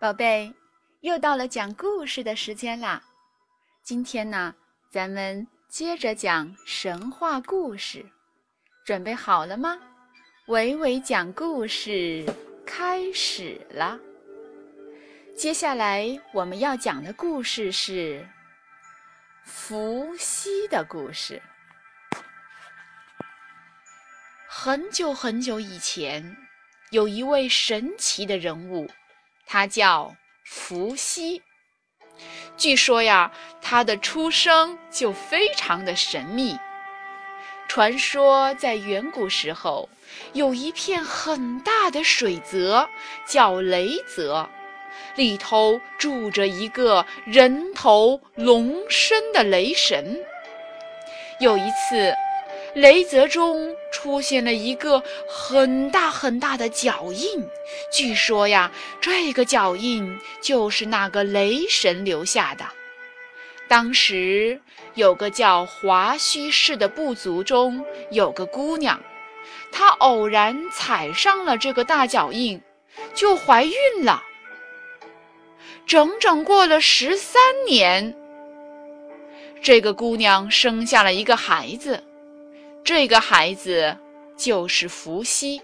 宝贝，又到了讲故事的时间啦！今天呢，咱们接着讲神话故事，准备好了吗？伟伟讲故事开始了。接下来我们要讲的故事是伏羲的故事。很久很久以前，有一位神奇的人物。他叫伏羲。据说呀，他的出生就非常的神秘。传说在远古时候，有一片很大的水泽，叫雷泽，里头住着一个人头龙身的雷神。有一次，雷泽中出现了一个很大很大的脚印，据说呀，这个脚印就是那个雷神留下的。当时有个叫华胥氏的部族中有个姑娘，她偶然踩上了这个大脚印，就怀孕了。整整过了十三年，这个姑娘生下了一个孩子。这个孩子就是伏羲。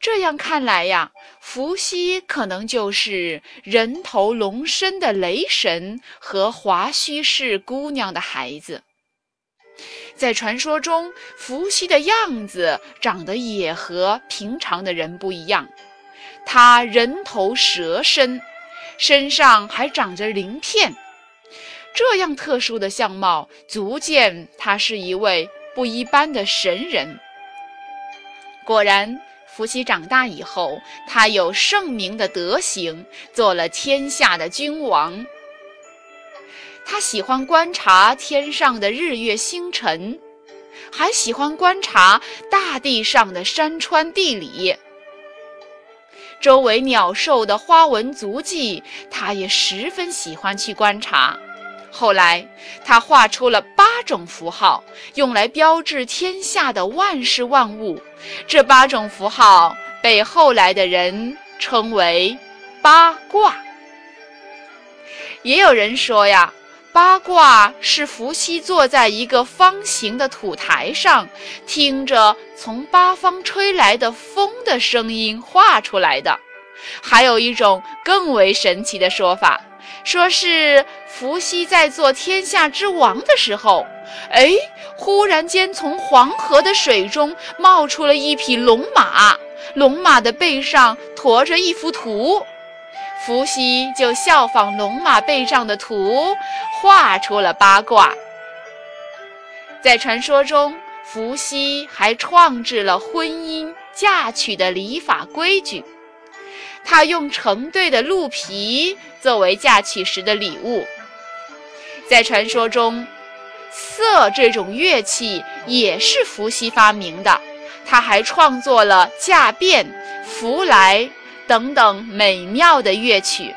这样看来呀，伏羲可能就是人头龙身的雷神和华胥氏姑娘的孩子。在传说中，伏羲的样子长得也和平常的人不一样，他人头蛇身，身上还长着鳞片。这样特殊的相貌，足见他是一位不一般的神人。果然，伏羲长大以后，他有圣明的德行，做了天下的君王。他喜欢观察天上的日月星辰，还喜欢观察大地上的山川地理，周围鸟兽的花纹足迹，他也十分喜欢去观察。后来，他画出了八种符号，用来标志天下的万事万物。这八种符号被后来的人称为八卦。也有人说呀，八卦是伏羲坐在一个方形的土台上，听着从八方吹来的风的声音画出来的。还有一种更为神奇的说法。说是伏羲在做天下之王的时候，哎，忽然间从黄河的水中冒出了一匹龙马，龙马的背上驮着一幅图，伏羲就效仿龙马背上的图，画出了八卦。在传说中，伏羲还创制了婚姻嫁娶的礼法规矩。他用成对的鹿皮作为嫁娶时的礼物。在传说中，瑟这种乐器也是伏羲发明的。他还创作了嫁变、福来等等美妙的乐曲。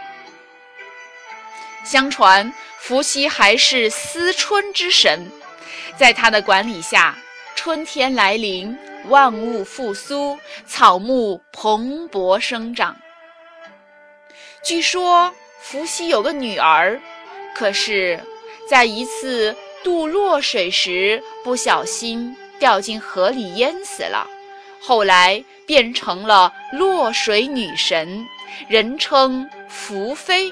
相传，伏羲还是思春之神，在他的管理下，春天来临，万物复苏，草木蓬勃生长。据说伏羲有个女儿，可是，在一次渡洛水时不小心掉进河里淹死了，后来变成了洛水女神，人称伏妃。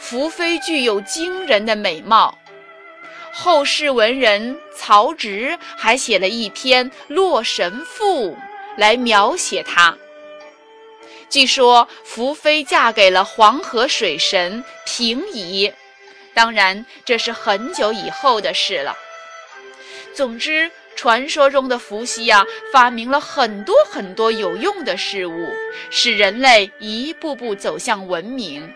伏妃具有惊人的美貌，后世文人曹植还写了一篇《洛神赋》来描写她。据说伏妃嫁给了黄河水神平夷，当然这是很久以后的事了。总之，传说中的伏羲呀，发明了很多很多有用的事物，使人类一步步走向文明。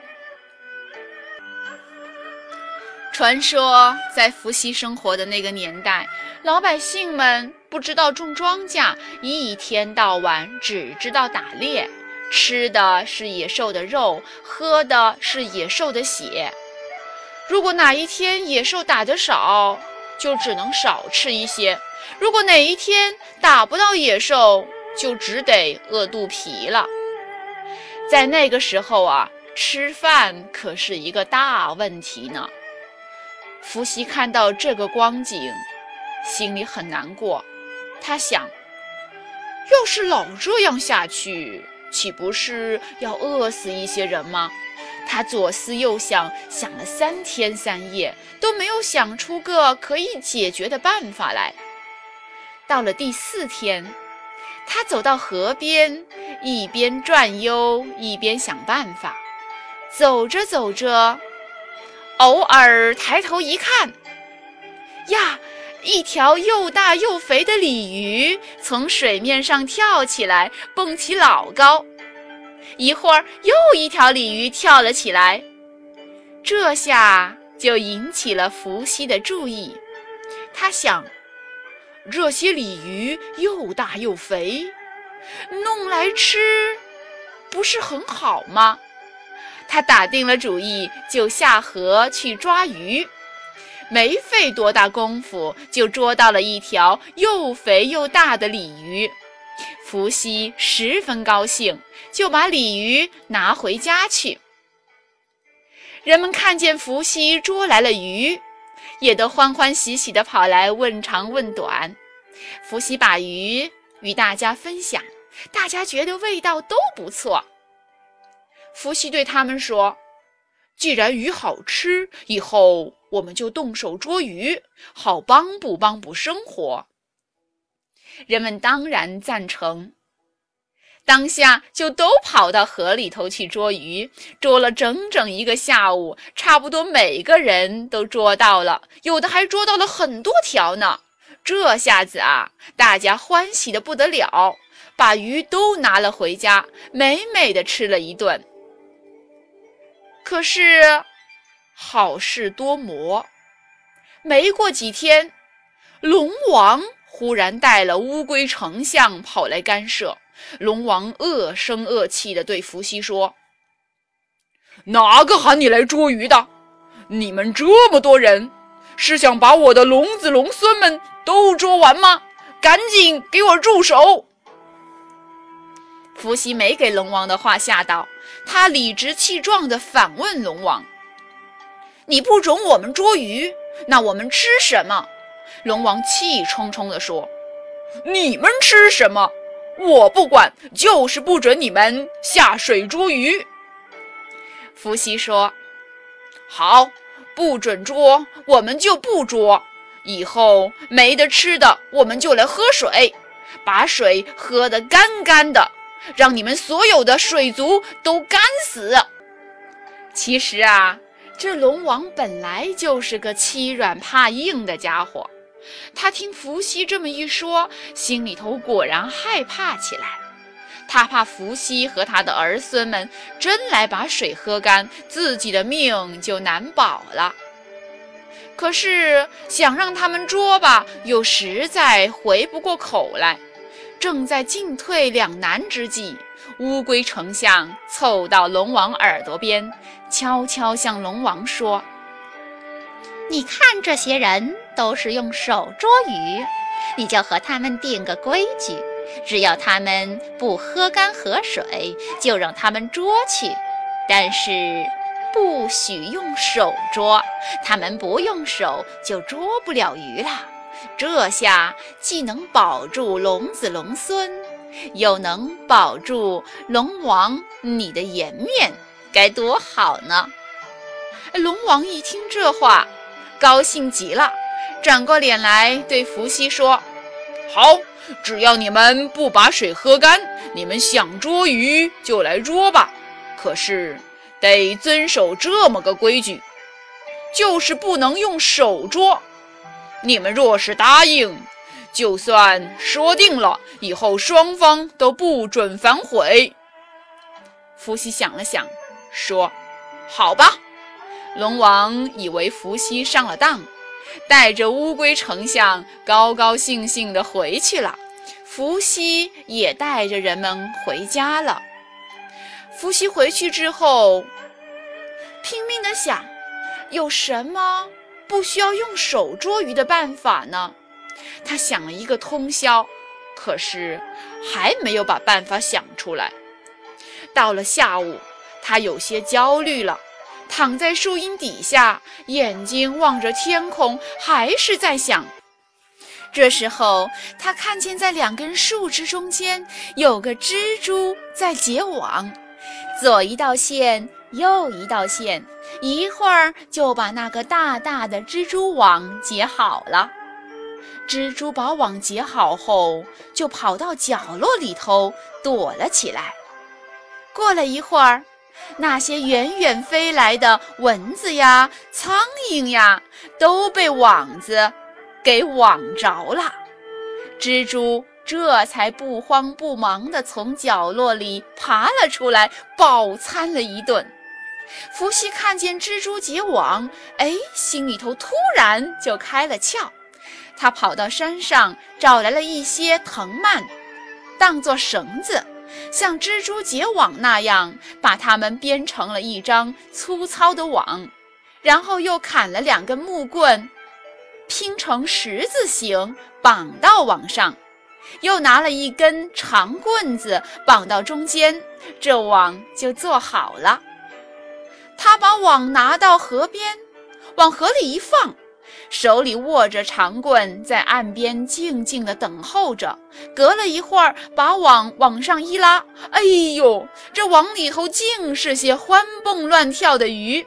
传说在伏羲生活的那个年代，老百姓们不知道种庄稼，一天到晚只知道打猎。吃的是野兽的肉，喝的是野兽的血。如果哪一天野兽打得少，就只能少吃一些；如果哪一天打不到野兽，就只得饿肚皮了。在那个时候啊，吃饭可是一个大问题呢。伏羲看到这个光景，心里很难过。他想，要是老这样下去，岂不是要饿死一些人吗？他左思右想，想了三天三夜，都没有想出个可以解决的办法来。到了第四天，他走到河边，一边转悠，一边想办法。走着走着，偶尔抬头一看，呀，一条又大又肥的鲤鱼从水面上跳起来，蹦起老高。一会儿，又一条鲤鱼跳了起来，这下就引起了伏羲的注意。他想。这些鲤鱼又大又肥，弄来吃不是很好吗？他打定了主意，就下河去抓鱼。没费多大功夫，就捉到了一条又肥又大的鲤鱼。伏羲十分高兴，就把鲤鱼拿回家去。人们看见伏羲捉来了鱼。也都欢欢喜喜地跑来问长问短，伏羲把鱼与大家分享，大家觉得味道都不错。伏羲对他们说：“既然鱼好吃，以后我们就动手捉鱼，好帮补帮补生活。”人们当然赞成。当下就都跑到河里头去捉鱼，捉了整整一个下午，差不多每个人都捉到了，有的还捉到了很多条呢。这下子啊，大家欢喜的不得了，把鱼都拿了回家，美美的吃了一顿。可是好事多磨，没过几天，龙王忽然带了乌龟丞相跑来干涉。龙王恶声恶气地对伏羲说：“哪个喊你来捉鱼的？你们这么多人，是想把我的龙子龙孙们都捉完吗？赶紧给我住手！”伏羲没给龙王的话吓到，他理直气壮地反问龙王：“你不准我们捉鱼，那我们吃什么？”龙王气冲冲地说：“你们吃什么？”我不管，就是不准你们下水捉鱼。伏羲说：“好，不准捉，我们就不捉。以后没得吃的，我们就来喝水，把水喝得干干的，让你们所有的水族都干死。”其实啊，这龙王本来就是个欺软怕硬的家伙。他听伏羲这么一说，心里头果然害怕起来。他怕伏羲和他的儿孙们真来把水喝干，自己的命就难保了。可是想让他们捉吧，又实在回不过口来。正在进退两难之际，乌龟丞相凑到龙王耳朵边，悄悄向龙王说。你看，这些人都是用手捉鱼，你就和他们定个规矩：只要他们不喝干河水，就让他们捉去；但是不许用手捉，他们不用手就捉不了鱼了。这下既能保住龙子龙孙，又能保住龙王你的颜面，该多好呢！龙王一听这话。高兴极了，转过脸来对伏羲说：“好，只要你们不把水喝干，你们想捉鱼就来捉吧。可是得遵守这么个规矩，就是不能用手捉。你们若是答应，就算说定了，以后双方都不准反悔。”伏羲想了想，说：“好吧。”龙王以为伏羲上了当，带着乌龟丞相高高兴兴地回去了。伏羲也带着人们回家了。伏羲回去之后，拼命地想，有什么不需要用手捉鱼的办法呢？他想了一个通宵，可是还没有把办法想出来。到了下午，他有些焦虑了，躺在树荫底下，眼睛望着天空，还是在想。这时候，他看见在两根树枝中间有个蜘蛛在结网，左一道线，右一道线，一会儿就把那个大大的蜘蛛网结好了。蜘蛛把网结好后，就跑到角落里头躲了起来。过了一会儿，那些远远飞来的蚊子呀、苍蝇呀，都被网子给网着了。蜘蛛这才不慌不忙地从角落里爬了出来，饱餐了一顿。伏羲看见蜘蛛结网，哎，心里头突然就开了窍。他跑到山上找来了一些藤蔓，当做绳子，像蜘蛛结网那样把它们编成了一张粗糙的网，然后又砍了两根木棍，拼成十字形绑到网上，又拿了一根长棍子绑到中间，这网就做好了。他把网拿到河边，往河里一放。手里握着长棍，在岸边静静地等候着。隔了一会儿，把网往上一拉，哎呦，这网里头尽是些欢蹦乱跳的鱼。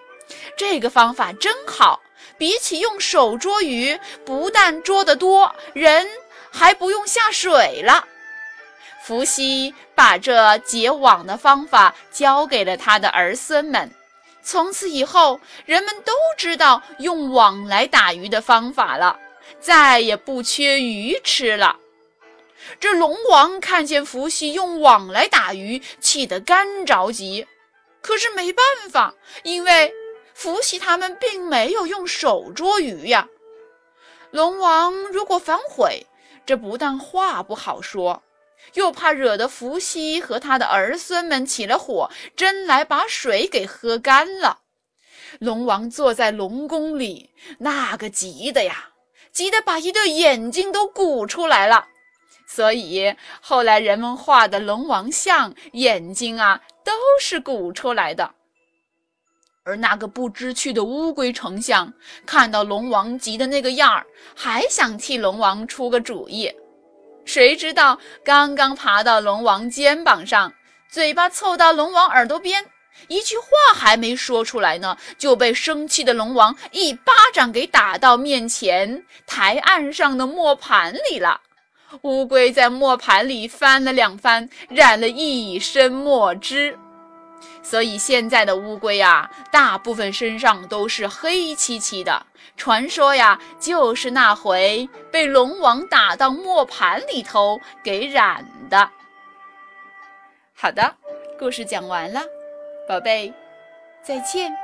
这个方法真好，比起用手捉鱼，不但捉得多，人还不用下水了。伏羲把这结网的方法教给了他的儿孙们。从此以后，人们都知道用网来打鱼的方法了，再也不缺鱼吃了。这龙王看见伏羲用网来打鱼，气得干着急。可是没办法，因为伏羲他们并没有用手捉鱼呀。龙王如果反悔，这不但话不好说。又怕惹得伏羲和他的儿孙们起了火，真来把水给喝干了。龙王坐在龙宫里，那个急的呀，急得把一对眼睛都鼓出来了。所以后来人们画的龙王像，眼睛啊都是鼓出来的。而那个不知趣的乌龟丞相，看到龙王急的那个样儿，还想替龙王出个主意。谁知道刚刚爬到龙王肩膀上，嘴巴凑到龙王耳朵边，一句话还没说出来呢，就被生气的龙王一巴掌给打到面前台案上的磨盘里了。乌龟在磨盘里翻了两翻，染了一身墨汁。所以现在的乌龟呀，大部分身上都是黑漆漆的。传说呀，就是那回被龙王打到磨盘里头给染的。好的，故事讲完了，宝贝，再见。